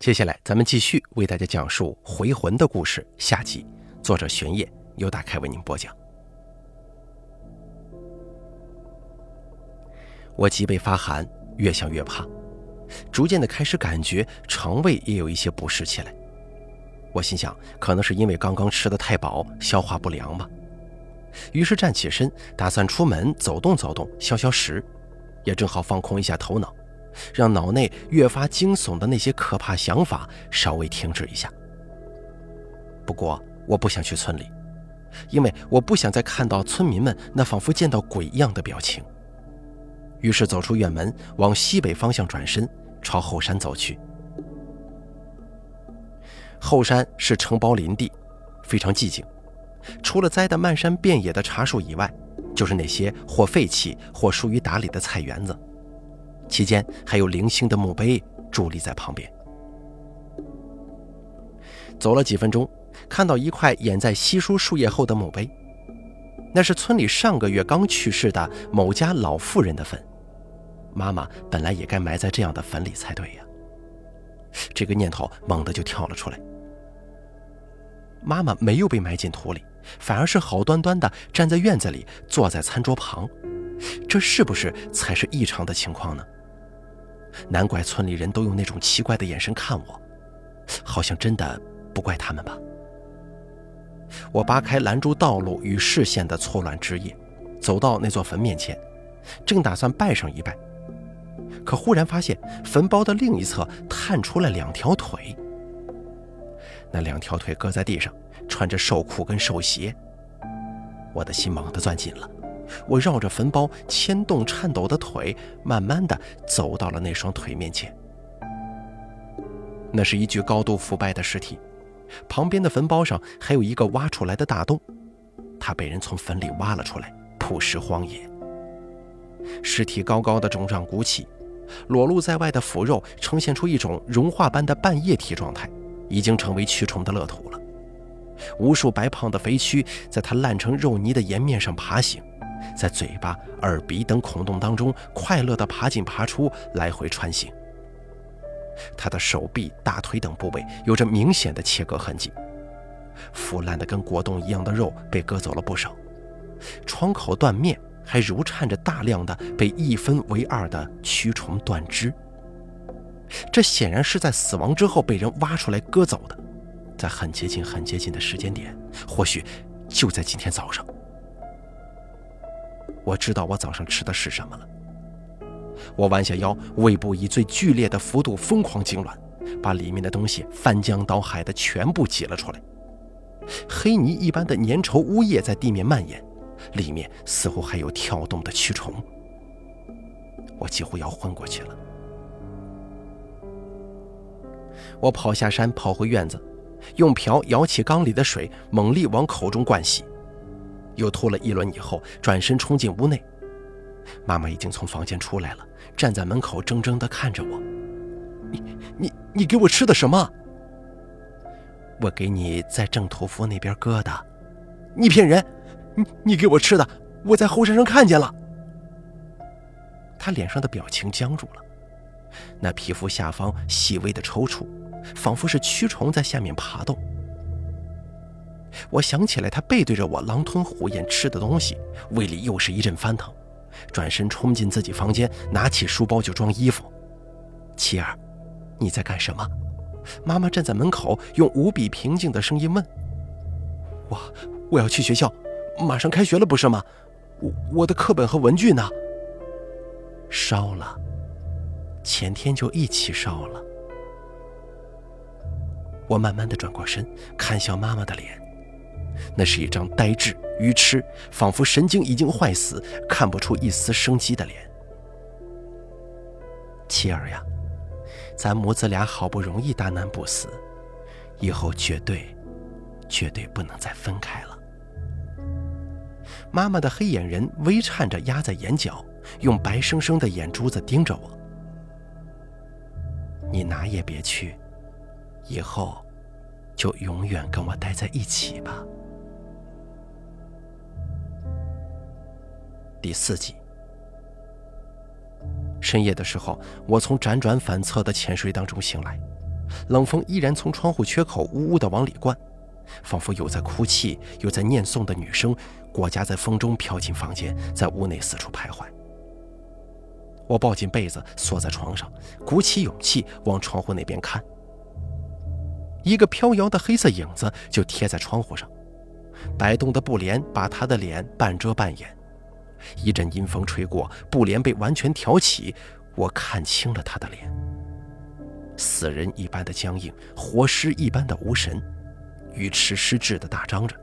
接下来，咱们继续为大家讲述《回魂》的故事下集。作者玄烨由大开为您播讲。我脊背发寒，越想越怕，逐渐的开始感觉肠胃也有一些不适起来。我心想，可能是因为刚刚吃的太饱，消化不良吧。于是站起身，打算出门走动走动，消消食，也正好放空一下头脑。让脑内越发惊悚的那些可怕想法稍微停止一下。不过我不想去村里，因为我不想再看到村民们那仿佛见到鬼一样的表情。于是走出院门，往西北方向转身，朝后山走去。后山是承包林地，非常寂静，除了栽得漫山遍野的茶树以外，就是那些或废弃或疏于打理的菜园子。期间还有零星的墓碑伫立在旁边。走了几分钟，看到一块掩在稀疏树叶后的墓碑，那是村里上个月刚去世的某家老妇人的坟。妈妈本来也该埋在这样的坟里才对呀。这个念头猛地就跳了出来。妈妈没有被埋进土里，反而是好端端的站在院子里，坐在餐桌旁，这是不是才是异常的情况呢？难怪村里人都用那种奇怪的眼神看我，好像真的不怪他们吧。我扒开拦住道路与视线的错乱枝叶，走到那座坟面前，正打算拜上一拜，可忽然发现坟包的另一侧探出了两条腿。那两条腿搁在地上，穿着寿裤跟寿鞋，我的心猛地攥紧了。我绕着坟包牵动颤抖的腿，慢慢的走到了那双腿面前。那是一具高度腐败的尸体，旁边的坟包上还有一个挖出来的大洞，他被人从坟里挖了出来，曝尸荒野。尸体高高的肿胀鼓起，裸露在外的腐肉呈现出一种融化般的半液体状态，已经成为蛆虫的乐土了。无数白胖的肥蛆在它烂成肉泥的颜面上爬行。在嘴巴、耳鼻等孔洞当中快乐地爬进爬出，来回穿行。他的手臂、大腿等部位有着明显的切割痕迹，腐烂的跟果冻一样的肉被割走了不少，窗口断面还如颤着大量的被一分为二的蛆虫断肢。这显然是在死亡之后被人挖出来割走的，在很接近、很接近的时间点，或许就在今天早上。我知道我早上吃的是什么了。我弯下腰，胃部以最剧烈的幅度疯狂痉挛，把里面的东西翻江倒海的全部挤了出来。黑泥一般的粘稠污液在地面蔓延，里面似乎还有跳动的蛆虫。我几乎要昏过去了。我跑下山，跑回院子，用瓢舀起缸里的水，猛力往口中灌洗。又吐了一轮以后，转身冲进屋内。妈妈已经从房间出来了，站在门口怔怔地看着我。你、你、你给我吃的什么？我给你在郑屠夫那边割的。你骗人！你、你给我吃的，我在后山上看见了。他脸上的表情僵住了，那皮肤下方细微的抽搐，仿佛是蛆虫在下面爬动。我想起来，他背对着我狼吞虎咽吃的东西，胃里又是一阵翻腾，转身冲进自己房间，拿起书包就装衣服。琪儿，你在干什么？妈妈站在门口，用无比平静的声音问。我我要去学校，马上开学了，不是吗？我我的课本和文具呢？烧了，前天就一起烧了。我慢慢的转过身，看向妈妈的脸。那是一张呆滞、愚痴，仿佛神经已经坏死、看不出一丝生机的脸。妻儿呀，咱母子俩好不容易大难不死，以后绝对、绝对不能再分开了。妈妈的黑眼仁微颤着压在眼角，用白生生的眼珠子盯着我。你哪也别去，以后就永远跟我待在一起吧。第四集，深夜的时候，我从辗转反侧的浅睡当中醒来，冷风依然从窗户缺口呜呜地往里灌，仿佛有在哭泣，有在念诵的女声，裹夹在风中飘进房间，在屋内四处徘徊。我抱紧被子，缩在床上，鼓起勇气往窗户那边看。一个飘摇的黑色影子就贴在窗户上，摆动的布帘把他的脸半遮半掩。一阵阴风吹过，布帘被完全挑起，我看清了他的脸。死人一般的僵硬，活尸一般的无神，鱼痴失智的大张着，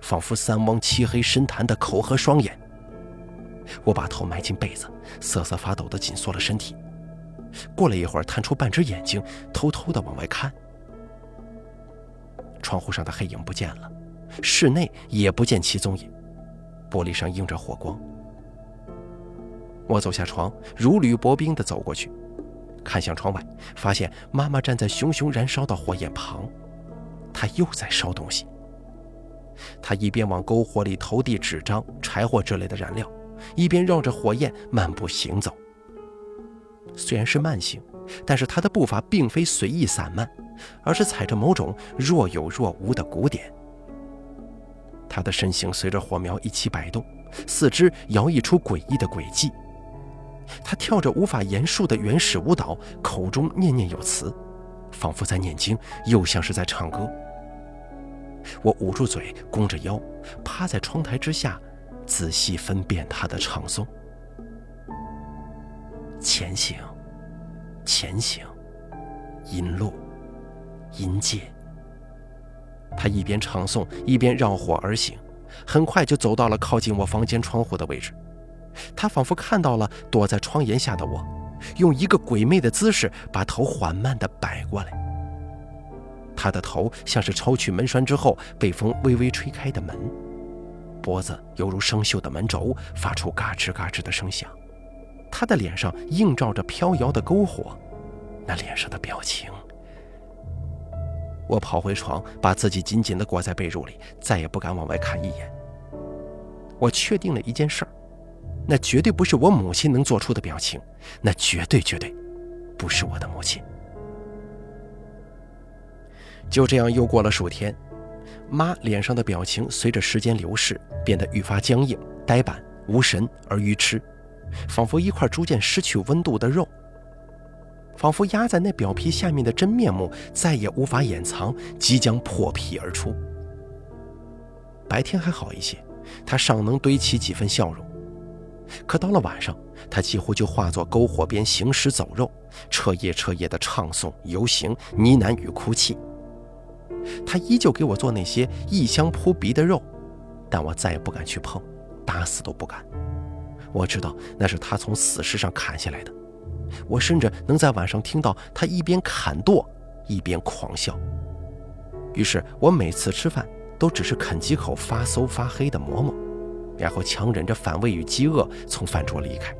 仿佛三汪漆黑深潭的口和双眼。我把头埋进被子，瑟瑟发抖地紧缩了身体。过了一会儿，探出半只眼睛，偷偷地往外看。窗户上的黑影不见了，室内也不见其踪影，玻璃上映着火光。我走下床，如履薄冰地走过去，看向窗外，发现妈妈站在熊熊燃烧的火焰旁，她又在烧东西。她一边往篝火里投递纸张、柴火之类的燃料。一边绕着火焰漫步行走，虽然是慢行，但是她的步伐并非随意散漫，而是踩着某种若有若无的鼓点。他的身形随着火苗一起摆动，四肢摇曳出诡异的轨迹。他跳着无法言述的原始舞蹈，口中念念有词，仿佛在念经，又像是在唱歌。我捂住嘴，弓着腰，趴在窗台之下。仔细分辨他的唱诵：前行，前行，阴路，阴界。他一边唱诵，一边绕火而行，很快就走到了靠近我房间窗户的位置。他仿佛看到了躲在窗檐下的我，用一个鬼魅的姿势把头缓慢地摆过来。他的头像是抽去门栓之后被风微微吹开的门。脖子犹如生锈的门轴，发出嘎吱嘎吱的声响。他的脸上映照着飘摇的篝火，那脸上的表情。我跑回床，把自己紧紧地裹在被褥里，再也不敢往外看一眼。我确定了一件事儿，那绝对不是我母亲能做出的表情，那绝对绝对不是我的母亲。就这样又过了数天。妈脸上的表情随着时间流逝变得愈发僵硬、呆板、无神而愚痴，仿佛一块逐渐失去温度的肉，仿佛压在那表皮下面的真面目再也无法掩藏，即将破皮而出。白天还好一些，她尚能堆起几分笑容，可到了晚上，他几乎就化作篝火边行尸走肉，彻夜彻夜的唱诵、游行、呢喃与哭泣。他依旧给我做那些异香扑鼻的肉，但我再也不敢去碰，打死都不敢。我知道那是他从死尸上砍下来的，我甚至能在晚上听到他一边砍剁一边狂笑。于是我每次吃饭都只是啃几口发馊发黑的馍馍，然后强忍着反胃与饥饿从饭桌离开。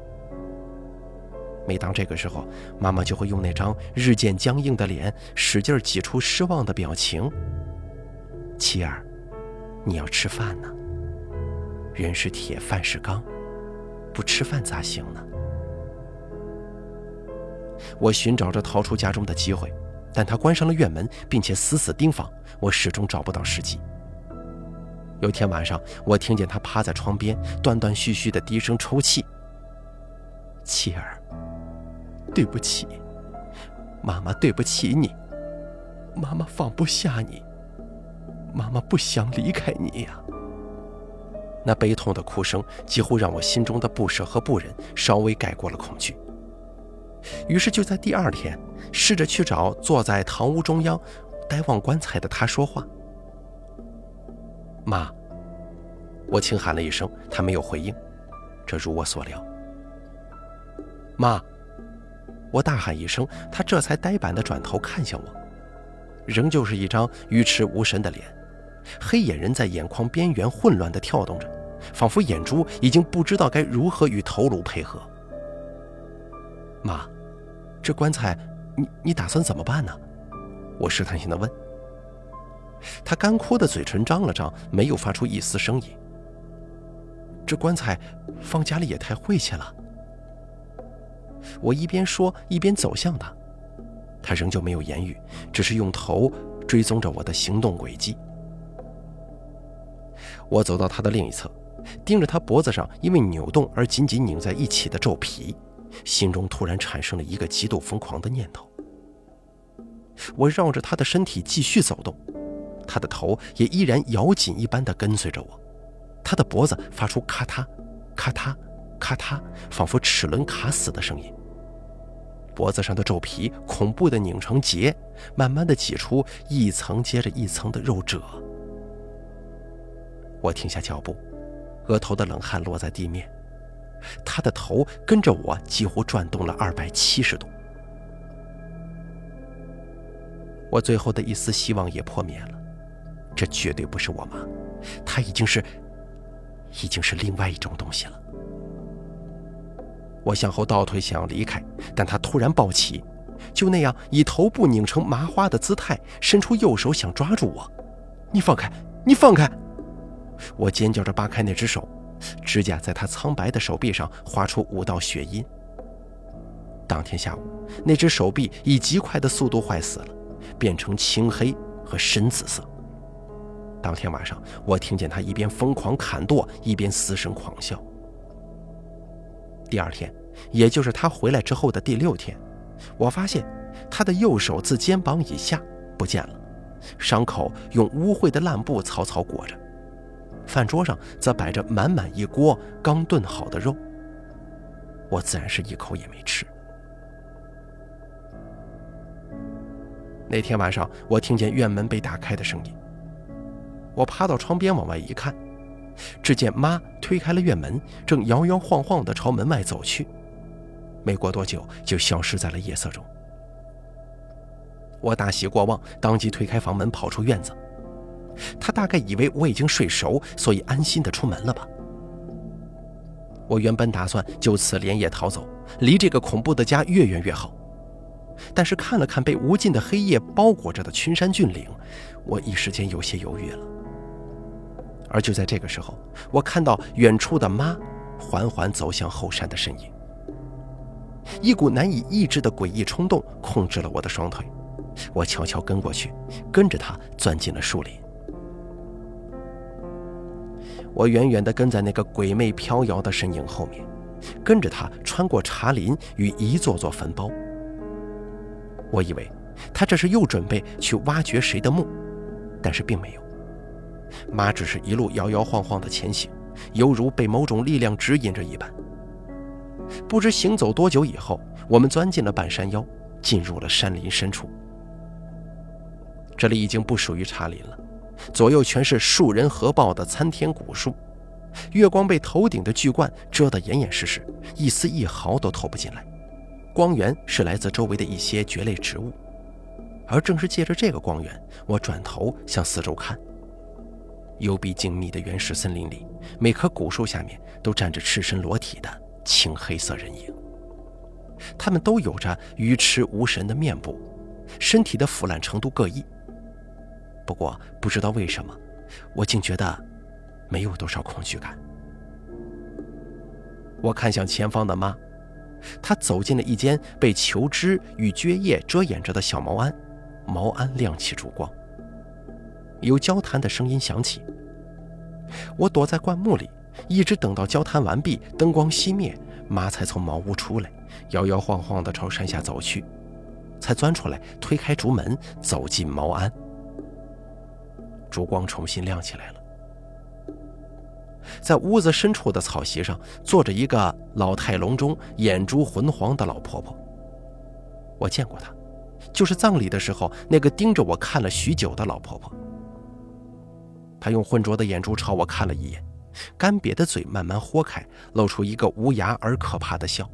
每当这个时候，妈妈就会用那张日渐僵硬的脸，使劲挤出失望的表情。妻儿，你要吃饭呢。人是铁，饭是钢，不吃饭咋行呢？我寻找着逃出家中的机会，但他关上了院门，并且死死盯防，我始终找不到时机。有天晚上，我听见他趴在窗边，断断续续的低声抽泣。妻儿。对不起，妈妈，对不起你，妈妈放不下你，妈妈不想离开你呀。那悲痛的哭声几乎让我心中的不舍和不忍稍微盖过了恐惧。于是就在第二天，试着去找坐在堂屋中央呆望棺材的他说话。妈，我轻喊了一声，他没有回应，这如我所料。妈。我大喊一声，他这才呆板地转头看向我，仍旧是一张愚痴无神的脸，黑眼仁在眼眶边缘混乱地跳动着，仿佛眼珠已经不知道该如何与头颅配合。妈，这棺材，你你打算怎么办呢？我试探性地问。他干枯的嘴唇张了张，没有发出一丝声音。这棺材放家里也太晦气了。我一边说，一边走向他。他仍旧没有言语，只是用头追踪着我的行动轨迹。我走到他的另一侧，盯着他脖子上因为扭动而紧紧拧在一起的皱皮，心中突然产生了一个极度疯狂的念头。我绕着他的身体继续走动，他的头也依然咬紧一般的跟随着我，他的脖子发出咔嗒、咔嗒、咔嗒，仿佛齿轮卡死的声音。脖子上的皱皮恐怖的拧成结，慢慢的挤出一层接着一层的肉褶。我停下脚步，额头的冷汗落在地面，他的头跟着我几乎转动了二百七十度。我最后的一丝希望也破灭了，这绝对不是我妈，她已经是，已经是另外一种东西了。我向后倒退，想要离开，但他突然抱起，就那样以头部拧成麻花的姿态，伸出右手想抓住我。你放开！你放开！我尖叫着扒开那只手，指甲在他苍白的手臂上划出五道血印。当天下午，那只手臂以极快的速度坏死了，变成青黑和深紫色。当天晚上，我听见他一边疯狂砍剁，一边嘶声狂笑。第二天，也就是他回来之后的第六天，我发现他的右手自肩膀以下不见了，伤口用污秽的烂布草草裹着，饭桌上则摆着满满一锅刚炖好的肉。我自然是一口也没吃。那天晚上，我听见院门被打开的声音，我趴到窗边往外一看。只见妈推开了院门，正摇摇晃晃地朝门外走去，没过多久就消失在了夜色中。我大喜过望，当即推开房门跑出院子。他大概以为我已经睡熟，所以安心地出门了吧。我原本打算就此连夜逃走，离这个恐怖的家越远越好。但是看了看被无尽的黑夜包裹着的群山峻岭，我一时间有些犹豫了。而就在这个时候，我看到远处的妈缓缓走向后山的身影。一股难以抑制的诡异冲动控制了我的双腿，我悄悄跟过去，跟着他钻进了树林。我远远地跟在那个鬼魅飘摇的身影后面，跟着他穿过茶林与一座座坟包。我以为他这是又准备去挖掘谁的墓，但是并没有。妈只是一路摇摇晃晃的前行，犹如被某种力量指引着一般。不知行走多久以后，我们钻进了半山腰，进入了山林深处。这里已经不属于茶林了，左右全是树人合抱的参天古树，月光被头顶的巨冠遮得严严实实，一丝一毫都透不进来。光源是来自周围的一些蕨类植物，而正是借着这个光源，我转头向四周看。幽闭静谧的原始森林里，每棵古树下面都站着赤身裸体的青黑色人影。他们都有着愚痴无神的面部，身体的腐烂程度各异。不过不知道为什么，我竟觉得没有多少恐惧感。我看向前方的妈，她走进了一间被球枝与蕨叶遮掩着的小茅庵，茅庵亮起烛光。有交谈的声音响起，我躲在灌木里，一直等到交谈完毕，灯光熄灭，妈才从茅屋出来，摇摇晃晃地朝山下走去，才钻出来，推开竹门，走进茅庵。烛光重新亮起来了，在屋子深处的草席上坐着一个老态龙钟、眼珠浑黄的老婆婆。我见过她，就是葬礼的时候那个盯着我看了许久的老婆婆。他用浑浊的眼珠朝我看了一眼，干瘪的嘴慢慢豁开，露出一个无牙而可怕的笑。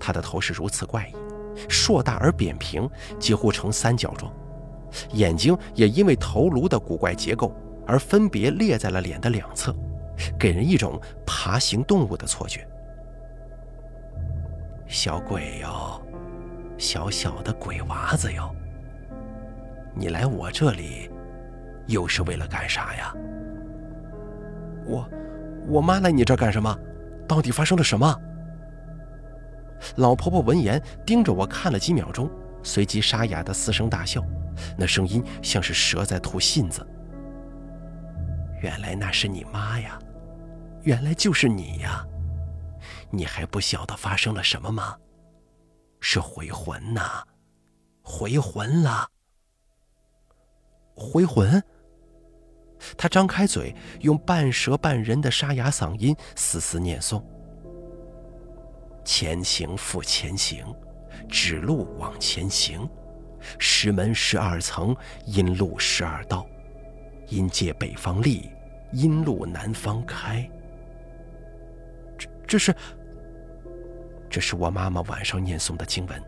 他的头是如此怪异，硕大而扁平，几乎呈三角状，眼睛也因为头颅的古怪结构而分别裂在了脸的两侧，给人一种爬行动物的错觉。小鬼哟，小小的鬼娃子哟，你来我这里。又是为了干啥呀？我，我妈来你这儿干什么？到底发生了什么？老婆婆闻言盯着我看了几秒钟，随即沙哑的嘶声大笑，那声音像是蛇在吐信子。原来那是你妈呀！原来就是你呀！你还不晓得发生了什么吗？是回魂呐，回魂了！回魂！他张开嘴，用半蛇半人的沙哑嗓音嘶嘶念诵：“前行复前行，指路往前行，石门十二层，阴路十二道，阴界北方立，阴路南方开。”这这是。这是我妈妈晚上念诵的经文。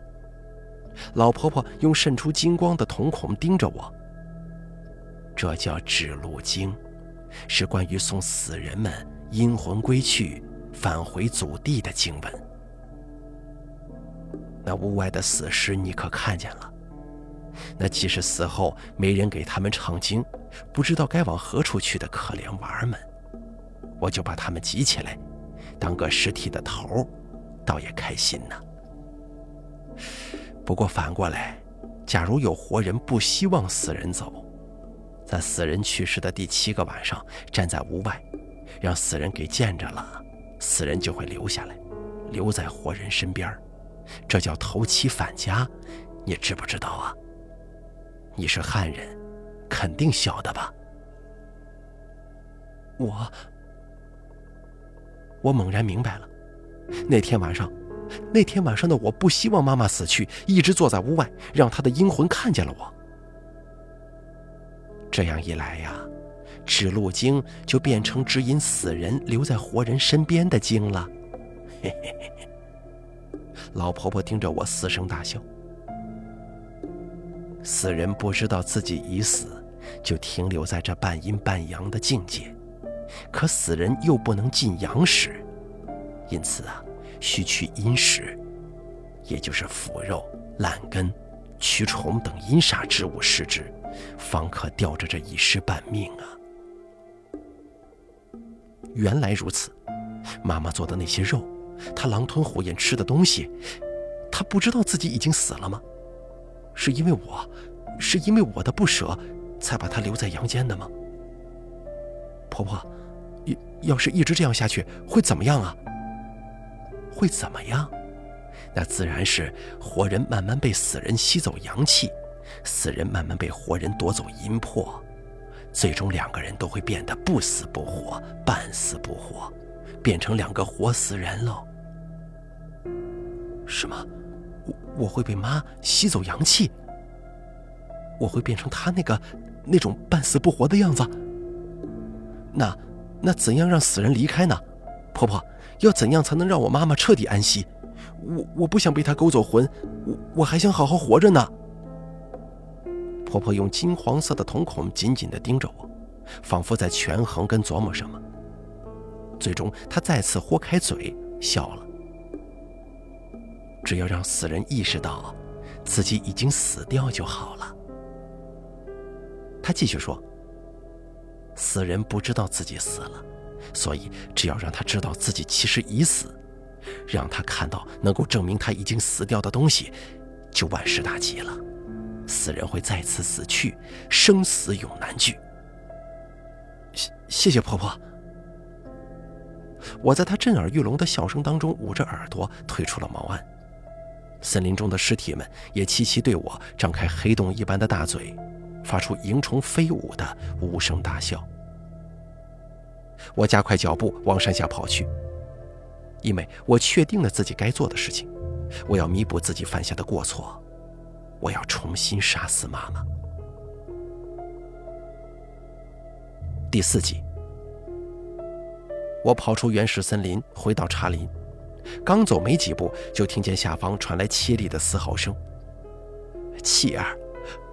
老婆婆用渗出金光的瞳孔盯着我。这叫指路经，是关于送死人们阴魂归去、返回祖地的经文。那屋外的死尸你可看见了？那既是死后没人给他们唱经，不知道该往何处去的可怜娃儿们，我就把他们集起来，当个尸体的头倒也开心呢。不过反过来，假如有活人不希望死人走，在死人去世的第七个晚上站在屋外，让死人给见着了，死人就会留下来，留在活人身边这叫头七返家，你知不知道啊？你是汉人，肯定晓得吧？我，我猛然明白了。那天晚上，那天晚上的我不希望妈妈死去，一直坐在屋外，让她的阴魂看见了我。这样一来呀，指路经就变成指引死人留在活人身边的经了。嘿嘿嘿嘿。老婆婆听着我嘶声大笑。死人不知道自己已死，就停留在这半阴半阳的境界，可死人又不能进阳时。因此啊，需取阴石，也就是腐肉、烂根、蛆虫等阴煞之物食之，方可吊着这一尸半命啊。原来如此，妈妈做的那些肉，她狼吞虎咽吃的东西，她不知道自己已经死了吗？是因为我，是因为我的不舍，才把她留在阳间的吗？婆婆，要要是一直这样下去，会怎么样啊？会怎么样？那自然是活人慢慢被死人吸走阳气，死人慢慢被活人夺走阴魄，最终两个人都会变得不死不活、半死不活，变成两个活死人喽。什么？我我会被妈吸走阳气？我会变成她那个那种半死不活的样子？那那怎样让死人离开呢？婆婆。要怎样才能让我妈妈彻底安息？我我不想被她勾走魂，我我还想好好活着呢。婆婆用金黄色的瞳孔紧紧地盯着我，仿佛在权衡跟琢磨什么。最终，她再次豁开嘴笑了。只要让死人意识到自己已经死掉就好了。她继续说：“死人不知道自己死了。”所以，只要让他知道自己其实已死，让他看到能够证明他已经死掉的东西，就万事大吉了。死人会再次死去，生死永难聚。谢谢婆婆。我在她震耳欲聋的笑声当中捂着耳朵退出了茅庵。森林中的尸体们也齐齐对我张开黑洞一般的大嘴，发出蝇虫飞舞的无声大笑。我加快脚步往山下跑去，因为我确定了自己该做的事情，我要弥补自己犯下的过错，我要重新杀死妈妈。第四集，我跑出原始森林，回到茶林，刚走没几步，就听见下方传来凄厉的嘶嚎声：“妻儿，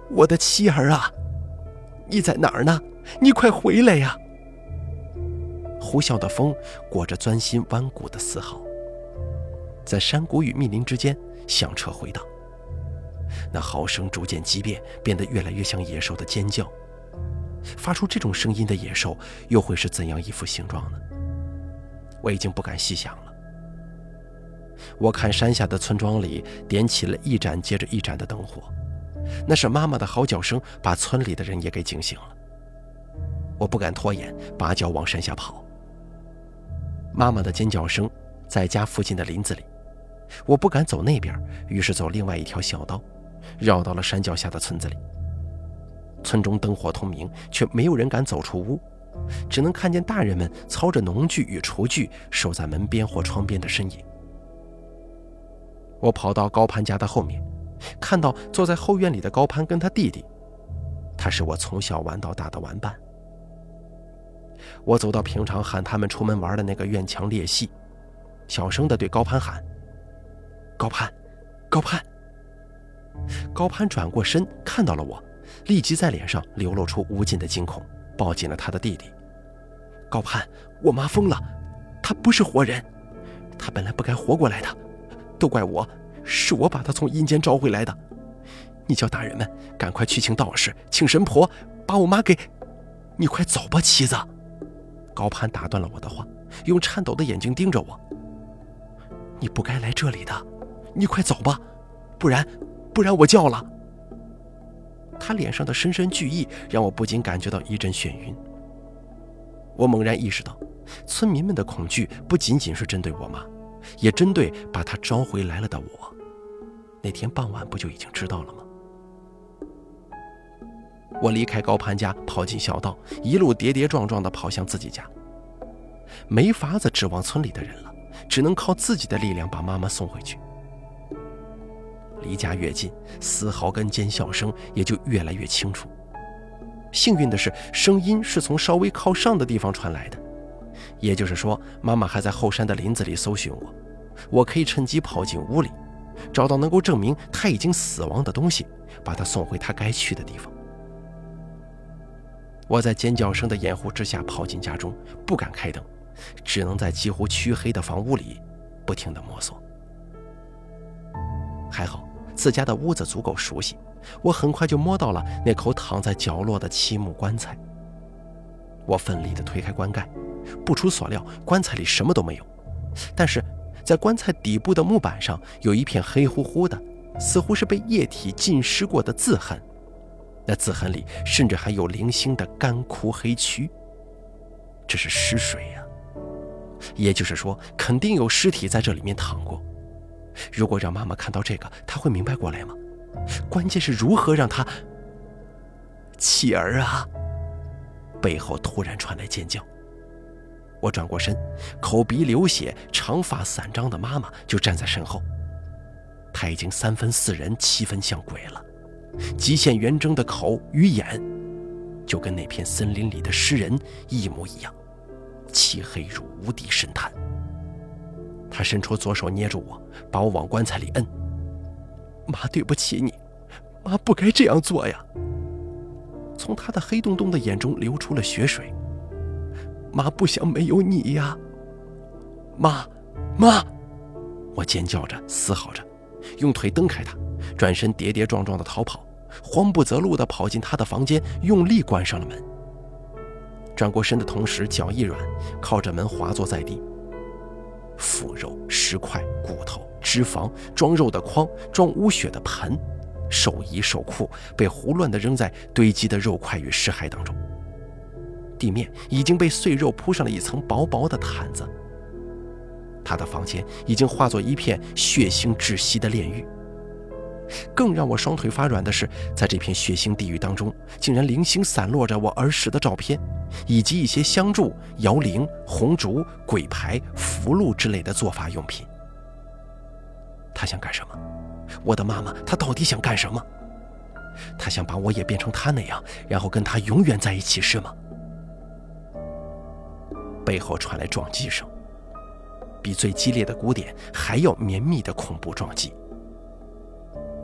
我的妻儿啊，你在哪儿呢？你快回来呀！”呼啸的风裹着钻心弯骨的嘶嚎，在山谷与密林之间响彻回荡。那嚎声逐渐激变，变得越来越像野兽的尖叫。发出这种声音的野兽又会是怎样一副形状呢？我已经不敢细想了。我看山下的村庄里点起了一盏接着一盏的灯火，那是妈妈的嚎叫声把村里的人也给惊醒了。我不敢拖延，拔脚往山下跑。妈妈的尖叫声在家附近的林子里，我不敢走那边，于是走另外一条小道，绕到了山脚下的村子里。村中灯火通明，却没有人敢走出屋，只能看见大人们操着农具与厨具守在门边或窗边的身影。我跑到高攀家的后面，看到坐在后院里的高攀跟他弟弟，他是我从小玩到大的玩伴。我走到平常喊他们出门玩的那个院墙裂隙，小声地对高攀喊：“高攀，高攀。”高攀转过身看到了我。立即在脸上流露出无尽的惊恐，抱紧了他的弟弟。高攀，我妈疯了，她不是活人，她本来不该活过来的，都怪我，是我把她从阴间招回来的。你叫大人们赶快去请道士，请神婆，把我妈给……你快走吧，妻子。高攀打断了我的话，用颤抖的眼睛盯着我。你不该来这里的，你快走吧，不然，不然我叫了。他脸上的深深惧意让我不禁感觉到一阵眩晕。我猛然意识到，村民们的恐惧不仅仅是针对我妈，也针对把她招回来了的我。那天傍晚不就已经知道了吗？我离开高攀家，跑进小道，一路跌跌撞撞地跑向自己家。没法子指望村里的人了，只能靠自己的力量把妈妈送回去。离家越近，嘶嚎跟尖笑声也就越来越清楚。幸运的是，声音是从稍微靠上的地方传来的，也就是说，妈妈还在后山的林子里搜寻我，我可以趁机跑进屋里，找到能够证明她已经死亡的东西，把她送回她该去的地方。我在尖叫声的掩护之下跑进家中，不敢开灯，只能在几乎黢黑的房屋里不停地摸索。还好。自家的屋子足够熟悉，我很快就摸到了那口躺在角落的漆木棺材。我奋力地推开棺盖，不出所料，棺材里什么都没有。但是，在棺材底部的木板上有一片黑乎乎的，似乎是被液体浸湿过的字痕。那字痕里甚至还有零星的干枯黑蛆。这是尸水呀！也就是说，肯定有尸体在这里面躺过。如果让妈妈看到这个，她会明白过来吗？关键是如何让她……启儿啊！背后突然传来尖叫。我转过身，口鼻流血、长发散张的妈妈就站在身后。她已经三分似人，七分像鬼了，极限圆睁的口与眼，就跟那片森林里的诗人一模一样，漆黑如无底深潭。他伸出左手捏住我，把我往棺材里摁。妈，对不起你，妈不该这样做呀。从他的黑洞洞的眼中流出了血水。妈不想没有你呀。妈，妈！我尖叫着，嘶吼着，用腿蹬开他，转身跌跌撞撞的逃跑，慌不择路的跑进他的房间，用力关上了门。转过身的同时，脚一软，靠着门滑坐在地。腐肉、尸块、骨头、脂肪、装肉的筐、装污血的盆，兽衣、兽裤被胡乱地扔在堆积的肉块与尸骸当中。地面已经被碎肉铺上了一层薄薄的毯子。他的房间已经化作一片血腥窒息的炼狱。更让我双腿发软的是，在这片血腥地狱当中，竟然零星散落着我儿时的照片，以及一些香烛、摇铃、红烛、鬼牌、符箓之类的做法用品。他想干什么？我的妈妈，他到底想干什么？他想把我也变成他那样，然后跟他永远在一起，是吗？背后传来撞击声，比最激烈的鼓点还要绵密的恐怖撞击。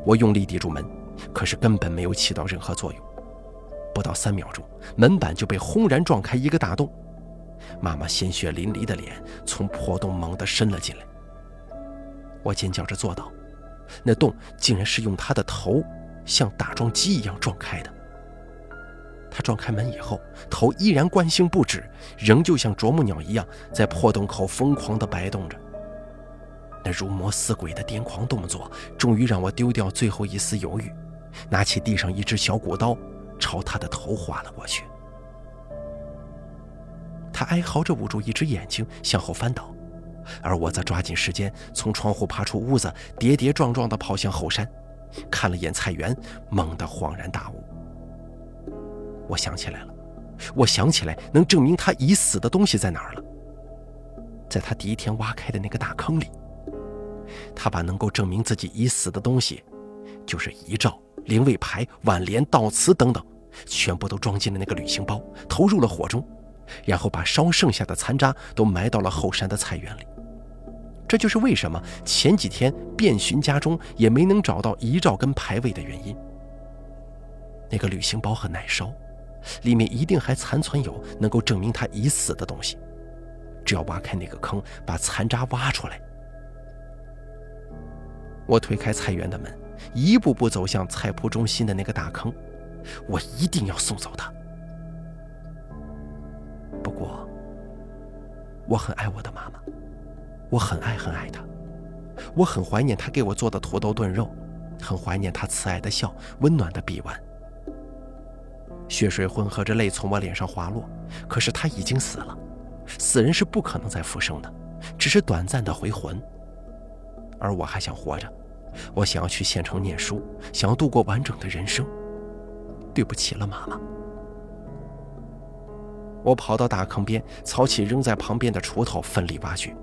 我用力抵住门，可是根本没有起到任何作用。不到三秒钟，门板就被轰然撞开一个大洞，妈妈鲜血淋漓的脸从破洞猛地伸了进来。我尖叫着坐倒，那洞竟然是用她的头像打桩机一样撞开的。她撞开门以后，头依然惯性不止，仍旧像啄木鸟一样在破洞口疯狂地摆动着。那如魔似鬼的癫狂动作，终于让我丢掉最后一丝犹豫，拿起地上一只小骨刀，朝他的头划了过去。他哀嚎着捂住一只眼睛，向后翻倒，而我则抓紧时间从窗户爬出屋子，跌跌撞撞地跑向后山，看了眼菜园，猛地恍然大悟。我想起来了，我想起来能证明他已死的东西在哪儿了，在他第一天挖开的那个大坑里。他把能够证明自己已死的东西，就是遗照、灵位牌、挽联、悼词等等，全部都装进了那个旅行包，投入了火中。然后把烧剩下的残渣都埋到了后山的菜园里。这就是为什么前几天遍寻家中也没能找到遗照跟牌位的原因。那个旅行包很耐烧，里面一定还残存有能够证明他已死的东西。只要挖开那个坑，把残渣挖出来，我推开菜园的门，一步步走向菜圃中心的那个大坑。我一定要送走他。不过，我很爱我的妈妈，我很爱很爱她，我很怀念她给我做的土豆炖肉，很怀念她慈爱的笑、温暖的臂弯。血水混合着泪从我脸上滑落，可是她已经死了，死人是不可能再复生的，只是短暂的回魂。而我还想活着，我想要去县城念书，想要度过完整的人生。对不起了，妈妈。我跑到大坑边，操起扔在旁边的锄头，奋力挖掘。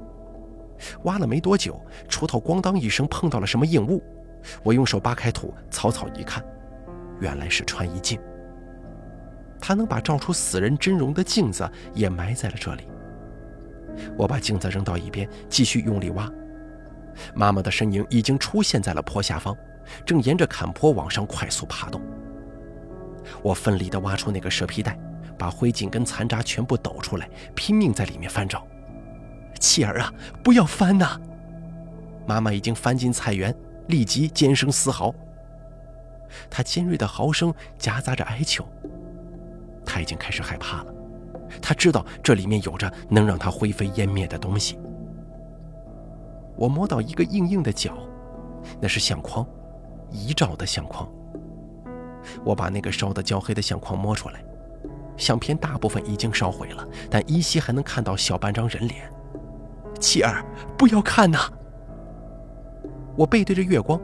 挖了没多久，锄头咣当一声碰到了什么硬物，我用手扒开土，草草一看，原来是穿衣镜。他能把照出死人真容的镜子也埋在了这里。我把镜子扔到一边，继续用力挖。妈妈的身影已经出现在了坡下方，正沿着坎坡往上快速爬动。我奋力地挖出那个蛇皮袋。把灰烬跟残渣全部抖出来，拼命在里面翻找。妻儿啊，不要翻呐！妈妈已经翻进菜园，立即尖声嘶嚎。她尖锐的嚎声夹杂着哀求。她已经开始害怕了，她知道这里面有着能让她灰飞烟灭的东西。我摸到一个硬硬的角，那是相框，遗照的相框。我把那个烧得焦黑的相框摸出来。相片大部分已经烧毁了，但依稀还能看到小半张人脸。妻儿，不要看呐！我背对着月光，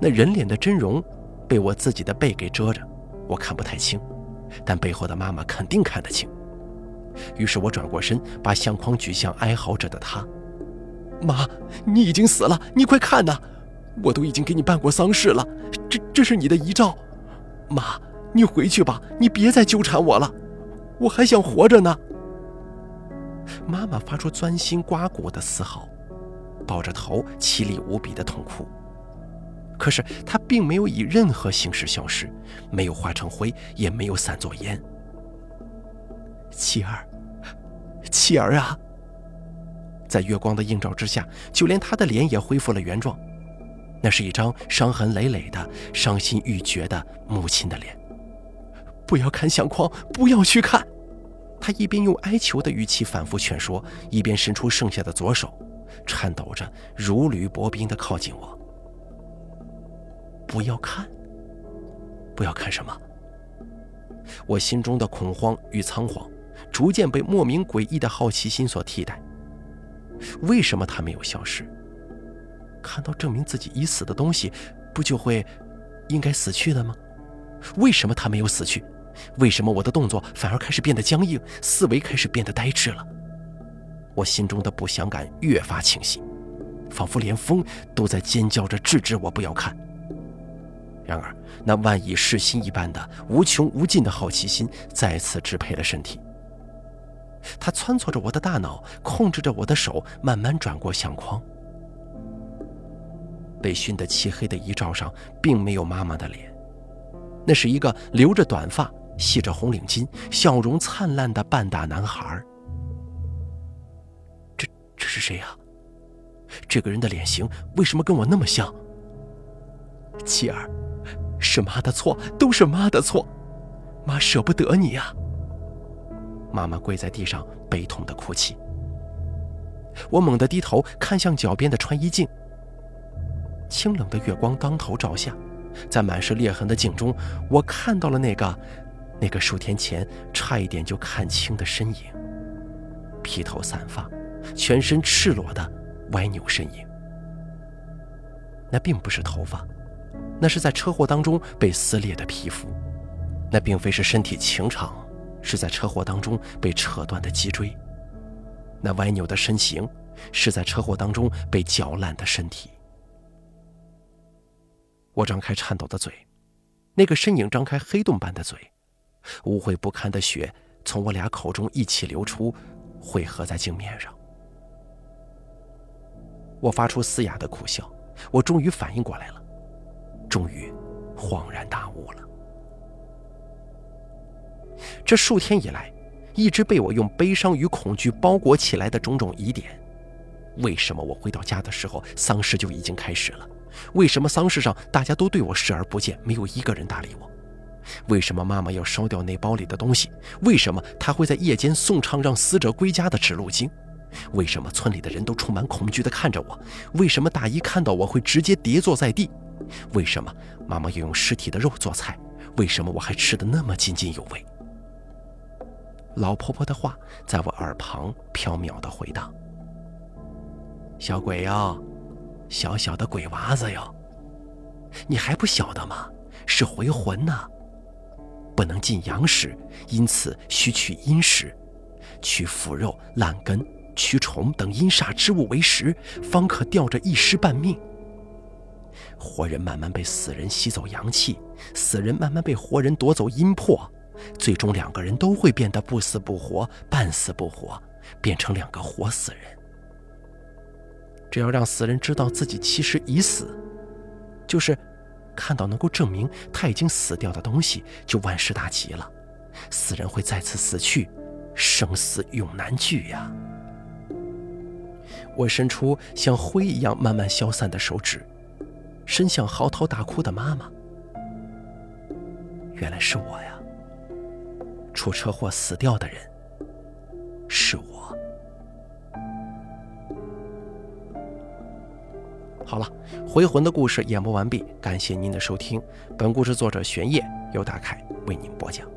那人脸的真容被我自己的背给遮着，我看不太清，但背后的妈妈肯定看得清。于是我转过身，把相框举向哀嚎着的她：“妈，你已经死了，你快看呐！我都已经给你办过丧事了，这这是你的遗照，妈。”你回去吧，你别再纠缠我了，我还想活着呢。妈妈发出钻心刮骨的嘶吼，抱着头凄厉无比的痛哭。可是她并没有以任何形式消失，没有化成灰，也没有散作烟。妻儿，妻儿啊！在月光的映照之下，就连她的脸也恢复了原状，那是一张伤痕累累的、伤心欲绝的母亲的脸。不要看相框，不要去看。他一边用哀求的语气反复劝说，一边伸出剩下的左手，颤抖着如履薄冰地靠近我。不要看，不要看什么？我心中的恐慌与仓皇，逐渐被莫名诡异的好奇心所替代。为什么他没有消失？看到证明自己已死的东西，不就会应该死去的吗？为什么他没有死去？为什么我的动作反而开始变得僵硬，思维开始变得呆滞了？我心中的不祥感越发清晰，仿佛连风都在尖叫着制止我不要看。然而，那万蚁噬心一般的无穷无尽的好奇心再次支配了身体。他穿梭着我的大脑，控制着我的手，慢慢转过相框。被熏得漆黑的遗照上，并没有妈妈的脸，那是一个留着短发。系着红领巾、笑容灿烂的半大男孩。这这是谁呀？这个人的脸型为什么跟我那么像？妻儿，是妈的错，都是妈的错，妈舍不得你呀。妈妈跪在地上悲痛的哭泣。我猛地低头看向脚边的穿衣镜，清冷的月光当头照下，在满是裂痕的镜中，我看到了那个，那个数天前差一点就看清的身影。披头散发、全身赤裸的歪扭身影。那并不是头发，那是在车祸当中被撕裂的皮肤；那并非是身体情长，是在车祸当中被扯断的脊椎；那歪扭的身形，是在车祸当中被绞烂的身体。我张开颤抖的嘴，那个身影张开黑洞般的嘴，污秽不堪的血从我俩口中一起流出，汇合在镜面上。我发出嘶哑的苦笑。我终于反应过来了，终于恍然大悟了。这数天以来，一直被我用悲伤与恐惧包裹起来的种种疑点，为什么我回到家的时候丧事就已经开始了？为什么丧事上大家都对我视而不见，没有一个人搭理我？为什么妈妈要烧掉那包里的东西？为什么她会在夜间颂唱让死者归家的指路经？为什么村里的人都充满恐惧地看着我？为什么大姨看到我会直接跌坐在地？为什么妈妈要用尸体的肉做菜？为什么我还吃得那么津津有味？老婆婆的话在我耳旁飘渺地回荡：“小鬼哟，小小的鬼娃子哟，你还不晓得吗？是回魂呢，不能进阳时，因此需取阴时，取腐肉烂根。”蛆虫等阴煞之物为食，方可吊着一尸半命。活人慢慢被死人吸走阳气，死人慢慢被活人夺走阴魄，最终两个人都会变得不死不活、半死不活，变成两个活死人。只要让死人知道自己其实已死，就是看到能够证明他已经死掉的东西，就万事大吉了。死人会再次死去，生死永难聚呀。我伸出像灰一样慢慢消散的手指，伸向嚎啕大哭的妈妈。原来是我呀！出车祸死掉的人是我。好了，回魂的故事演播完毕，感谢您的收听。本故事作者玄烨由大凯为您播讲。